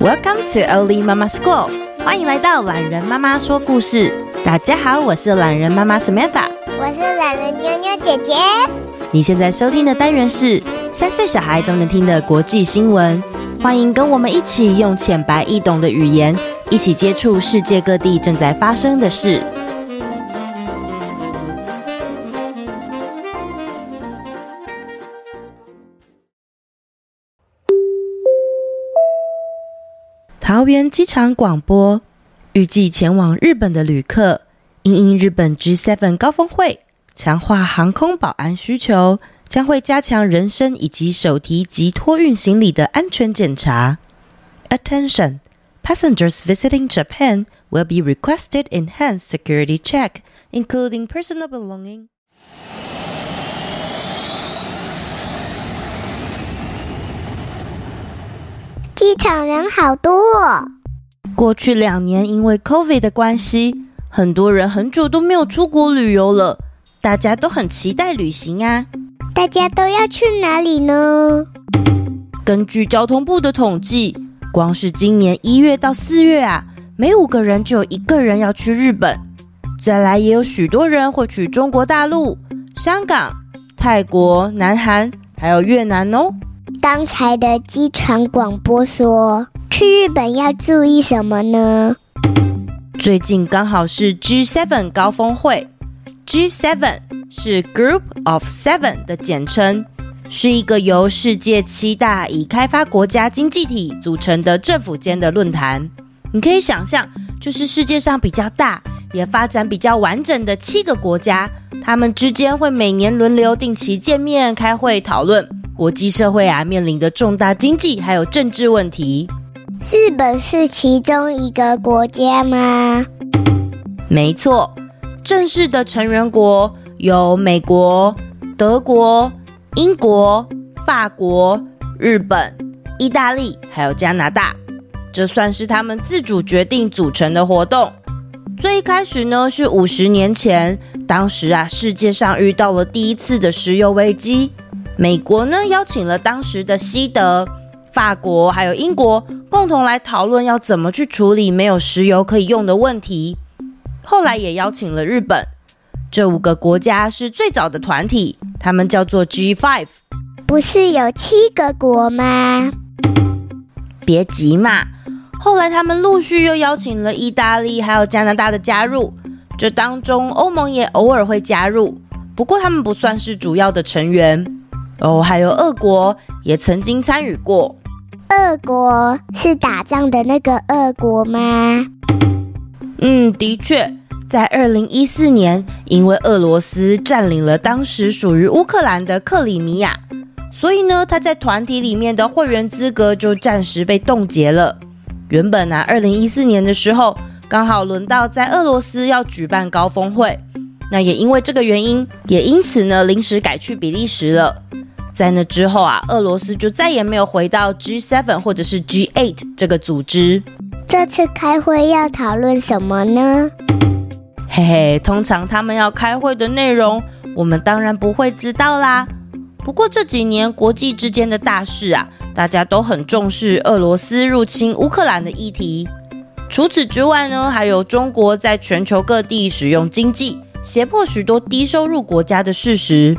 Welcome to Oli Mama School，欢迎来到懒人妈妈说故事。大家好，我是懒人妈妈 Samantha，我是懒人妞妞姐姐。你现在收听的单元是三岁小孩都能听的国际新闻，欢迎跟我们一起用浅白易懂的语言，一起接触世界各地正在发生的事。桃园机场广播，预计前往日本的旅客，因应日本 G7 高峰会，强化航空保安需求，将会加强人身以及手提及托运行李的安全检查。Attention! Passengers visiting Japan will be requested enhanced security check, including personal belonging. 机场人好多哦。过去两年，因为 COVID 的关系，很多人很久都没有出国旅游了。大家都很期待旅行啊！大家都要去哪里呢？根据交通部的统计，光是今年一月到四月啊，每五个人就有一个人要去日本。再来，也有许多人会去中国大陆、香港、泰国、南韩，还有越南哦。刚才的机场广播说，去日本要注意什么呢？最近刚好是 G7 高峰会，G7 是 Group of Seven 的简称，是一个由世界七大已开发国家经济体组成的政府间的论坛。你可以想象，就是世界上比较大，也发展比较完整的七个国家，他们之间会每年轮流定期见面开会讨论。国际社会啊，面临的重大经济还有政治问题。日本是其中一个国家吗？没错，正式的成员国有美国、德国、英国、法国、日本、意大利，还有加拿大。这算是他们自主决定组成的活动。最一开始呢，是五十年前，当时啊，世界上遇到了第一次的石油危机。美国呢，邀请了当时的西德、法国还有英国共同来讨论要怎么去处理没有石油可以用的问题。后来也邀请了日本，这五个国家是最早的团体，他们叫做 G5。不是有七个国吗？别急嘛，后来他们陆续又邀请了意大利还有加拿大的加入，这当中欧盟也偶尔会加入，不过他们不算是主要的成员。哦，还有俄国也曾经参与过。俄国是打仗的那个俄国吗？嗯，的确，在二零一四年，因为俄罗斯占领了当时属于乌克兰的克里米亚，所以呢，他在团体里面的会员资格就暂时被冻结了。原本呢，二零一四年的时候，刚好轮到在俄罗斯要举办高峰会，那也因为这个原因，也因此呢，临时改去比利时了。在那之后啊，俄罗斯就再也没有回到 G7 或者是 G8 这个组织。这次开会要讨论什么呢？嘿嘿，通常他们要开会的内容，我们当然不会知道啦。不过这几年国际之间的大事啊，大家都很重视俄罗斯入侵乌克兰的议题。除此之外呢，还有中国在全球各地使用经济胁迫许多低收入国家的事实。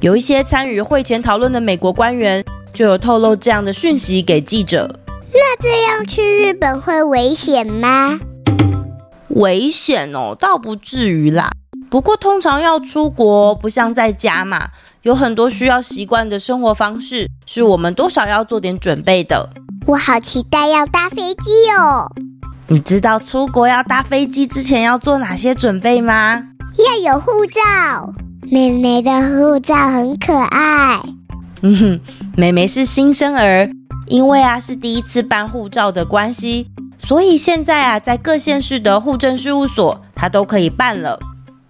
有一些参与会前讨论的美国官员就有透露这样的讯息给记者。那这样去日本会危险吗？危险哦，倒不至于啦。不过通常要出国，不像在家嘛，有很多需要习惯的生活方式，是我们多少要做点准备的。我好期待要搭飞机哦。你知道出国要搭飞机之前要做哪些准备吗？要有护照。妹妹的护照很可爱。嗯哼，妹妹是新生儿，因为啊是第一次办护照的关系，所以现在啊在各县市的户政事务所，她都可以办了。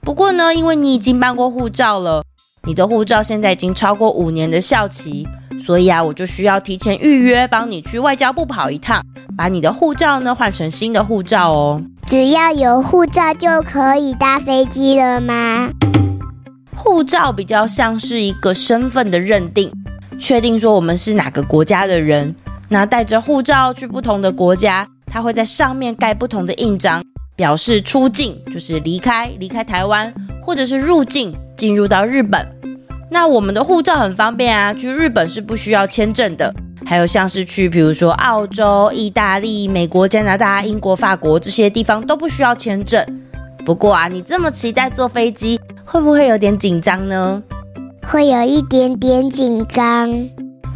不过呢，因为你已经办过护照了，你的护照现在已经超过五年的效期，所以啊我就需要提前预约，帮你去外交部跑一趟，把你的护照呢换成新的护照哦。只要有护照就可以搭飞机了吗？护照比较像是一个身份的认定，确定说我们是哪个国家的人。那带着护照去不同的国家，他会在上面盖不同的印章，表示出境就是离开离开台湾，或者是入境进入到日本。那我们的护照很方便啊，去日本是不需要签证的。还有像是去，比如说澳洲、意大利、美国、加拿大、英国、法国这些地方都不需要签证。不过啊，你这么期待坐飞机，会不会有点紧张呢？会有一点点紧张。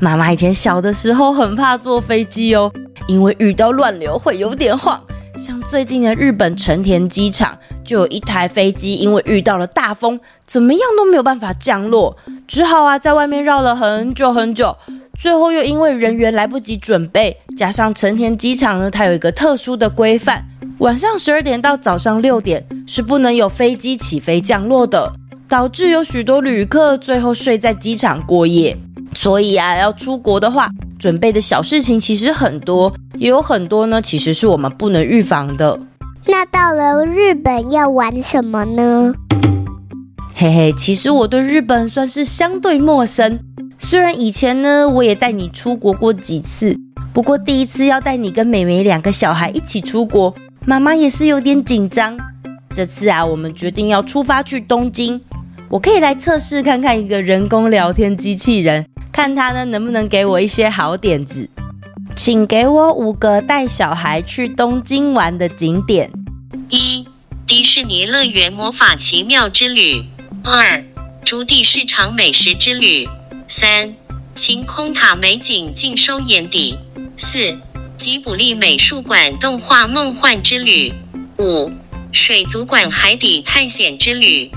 妈妈以前小的时候很怕坐飞机哦，因为遇到乱流会有点晃。像最近的日本成田机场，就有一台飞机因为遇到了大风，怎么样都没有办法降落，只好啊在外面绕了很久很久。最后又因为人员来不及准备，加上成田机场呢，它有一个特殊的规范，晚上十二点到早上六点是不能有飞机起飞降落的，导致有许多旅客最后睡在机场过夜。所以啊，要出国的话，准备的小事情其实很多，也有很多呢，其实是我们不能预防的。那到了日本要玩什么呢？嘿嘿，其实我对日本算是相对陌生。虽然以前呢，我也带你出国过几次，不过第一次要带你跟美美两个小孩一起出国，妈妈也是有点紧张。这次啊，我们决定要出发去东京，我可以来测试看看一个人工聊天机器人，看它呢能不能给我一些好点子。请给我五个带小孩去东京玩的景点：一、迪士尼乐园魔法奇妙之旅；二、筑地市场美食之旅。三、晴空塔美景尽收眼底；四、吉卜力美术馆动画梦幻之旅；五、水族馆海底探险之旅。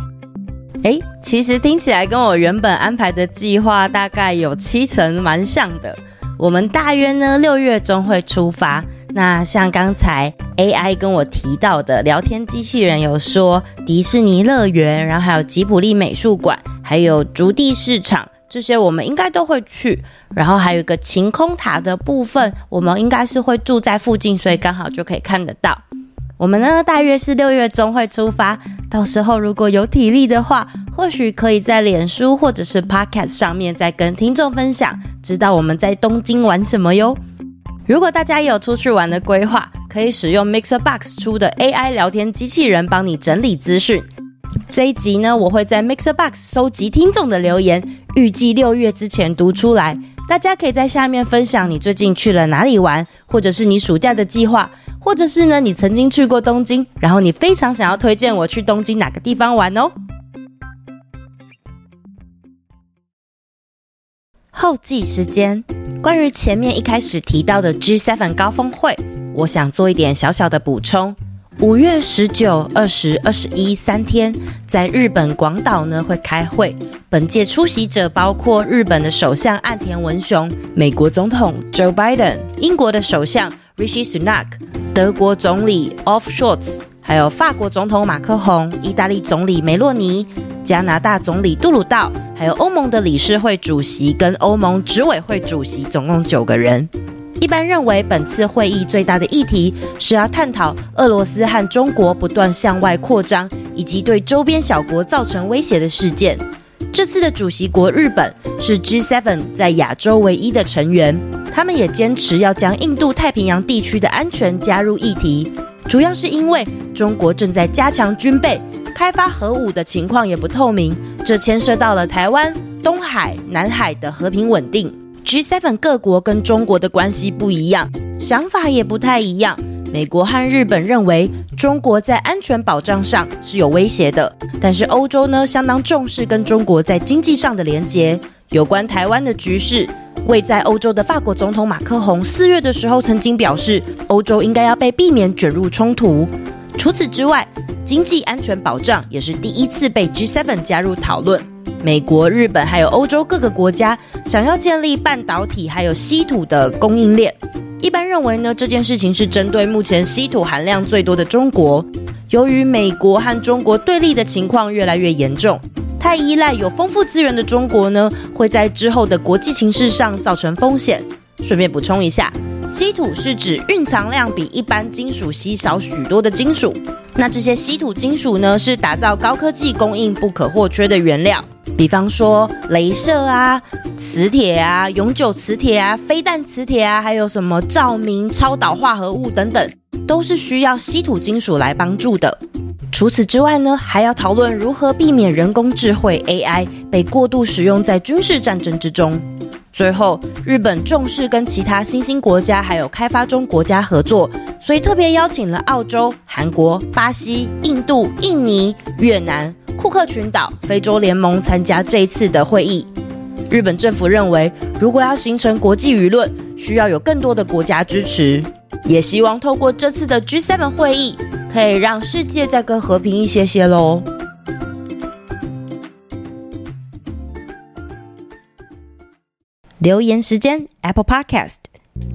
诶，其实听起来跟我原本安排的计划大概有七成蛮像的。我们大约呢六月中会出发。那像刚才 AI 跟我提到的聊天机器人有说迪士尼乐园，然后还有吉卜力美术馆，还有竹地市场。这些我们应该都会去，然后还有一个晴空塔的部分，我们应该是会住在附近，所以刚好就可以看得到。我们呢，大约是六月中会出发，到时候如果有体力的话，或许可以在脸书或者是 Podcast 上面再跟听众分享，知道我们在东京玩什么哟。如果大家有出去玩的规划，可以使用 MixerBox 出的 AI 聊天机器人帮你整理资讯。这一集呢，我会在 MixerBox 收集听众的留言，预计六月之前读出来。大家可以在下面分享你最近去了哪里玩，或者是你暑假的计划，或者是呢你曾经去过东京，然后你非常想要推荐我去东京哪个地方玩哦。后记时间，关于前面一开始提到的 G7 高峰会，我想做一点小小的补充。五月十九、二十、二十一三天，在日本广岛呢会开会。本届出席者包括日本的首相岸田文雄、美国总统 Joe Biden、英国的首相 Rishi Sunak、德国总理 Olaf Scholz，还有法国总统马克宏、意大利总理梅洛尼、加拿大总理杜鲁道，还有欧盟的理事会主席跟欧盟执委会主席，总共九个人。一般认为，本次会议最大的议题是要探讨俄罗斯和中国不断向外扩张，以及对周边小国造成威胁的事件。这次的主席国日本是 G7 在亚洲唯一的成员，他们也坚持要将印度太平洋地区的安全加入议题，主要是因为中国正在加强军备、开发核武的情况也不透明，这牵涉到了台湾、东海、南海的和平稳定。G7 各国跟中国的关系不一样，想法也不太一样。美国和日本认为中国在安全保障上是有威胁的，但是欧洲呢，相当重视跟中国在经济上的连结。有关台湾的局势，位在欧洲的法国总统马克宏四月的时候曾经表示，欧洲应该要被避免卷入冲突。除此之外，经济安全保障也是第一次被 G7 加入讨论。美国、日本还有欧洲各个国家想要建立半导体还有稀土的供应链。一般认为呢，这件事情是针对目前稀土含量最多的中国。由于美国和中国对立的情况越来越严重，太依赖有丰富资源的中国呢，会在之后的国际情势上造成风险。顺便补充一下，稀土是指蕴藏量比一般金属稀少许多的金属。那这些稀土金属呢，是打造高科技供应不可或缺的原料。比方说镭射啊、磁铁啊、永久磁铁啊、飞弹磁铁啊，还有什么照明、超导化合物等等，都是需要稀土金属来帮助的。除此之外呢，还要讨论如何避免人工智慧 AI 被过度使用在军事战争之中。最后，日本重视跟其他新兴国家还有开发中国家合作，所以特别邀请了澳洲、韩国、巴西、印度、印尼、越南、库克群岛、非洲联盟参加这一次的会议。日本政府认为，如果要形成国际舆论，需要有更多的国家支持，也希望透过这次的 G7 会议，可以让世界再更和平一些些喽。留言时间，Apple Podcast，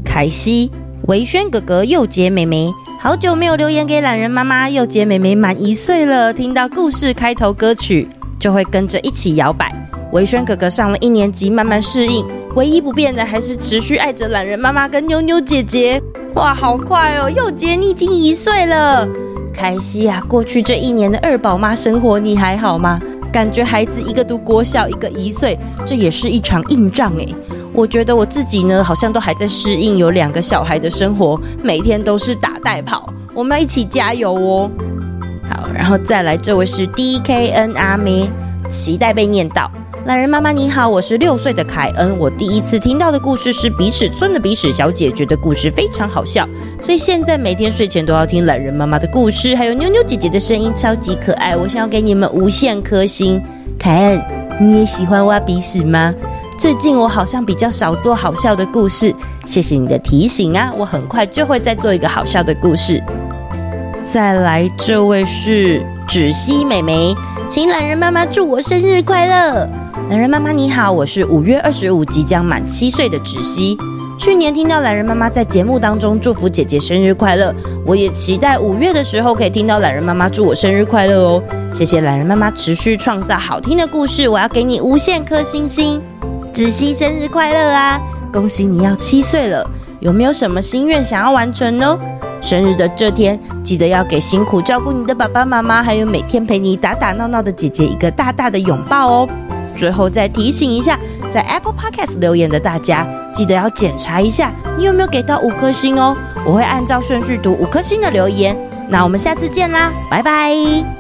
凯西、维轩哥哥、佑杰妹妹，好久没有留言给懒人妈妈。佑杰妹妹满一岁了，听到故事开头歌曲就会跟着一起摇摆。维轩哥哥上了一年级，慢慢适应，唯一不变的还是持续爱着懒人妈妈跟妞妞姐姐。哇，好快哦！佑杰，你已经一岁了。凯西啊，过去这一年的二宝妈生活，你还好吗？感觉孩子一个读国小，一个一岁，这也是一场硬仗诶。我觉得我自己呢，好像都还在适应有两个小孩的生活，每天都是打带跑。我们要一起加油哦！好，然后再来，这位是 D K N 阿妹，期待被念到。懒人妈妈你好，我是六岁的凯恩。我第一次听到的故事是鼻屎村的鼻屎小姐，觉得故事非常好笑，所以现在每天睡前都要听懒人妈妈的故事，还有妞妞姐姐的声音，超级可爱。我想要给你们无限颗星。凯恩，你也喜欢挖鼻屎吗？最近我好像比较少做好笑的故事，谢谢你的提醒啊！我很快就会再做一个好笑的故事。再来，这位是芷熙妹妹，请懒人妈妈祝我生日快乐。懒人妈妈你好，我是五月二十五即将满七岁的芷熙。去年听到懒人妈妈在节目当中祝福姐姐生日快乐，我也期待五月的时候可以听到懒人妈妈祝我生日快乐哦。谢谢懒人妈妈持续创造好听的故事，我要给你无限颗星星。芷熙生日快乐啊！恭喜你要七岁了，有没有什么心愿想要完成呢？生日的这天，记得要给辛苦照顾你的爸爸妈妈，还有每天陪你打打闹闹的姐姐一个大大的拥抱哦。最后再提醒一下，在 Apple Podcast 留言的大家，记得要检查一下你有没有给到五颗星哦。我会按照顺序读五颗星的留言。那我们下次见啦，拜拜。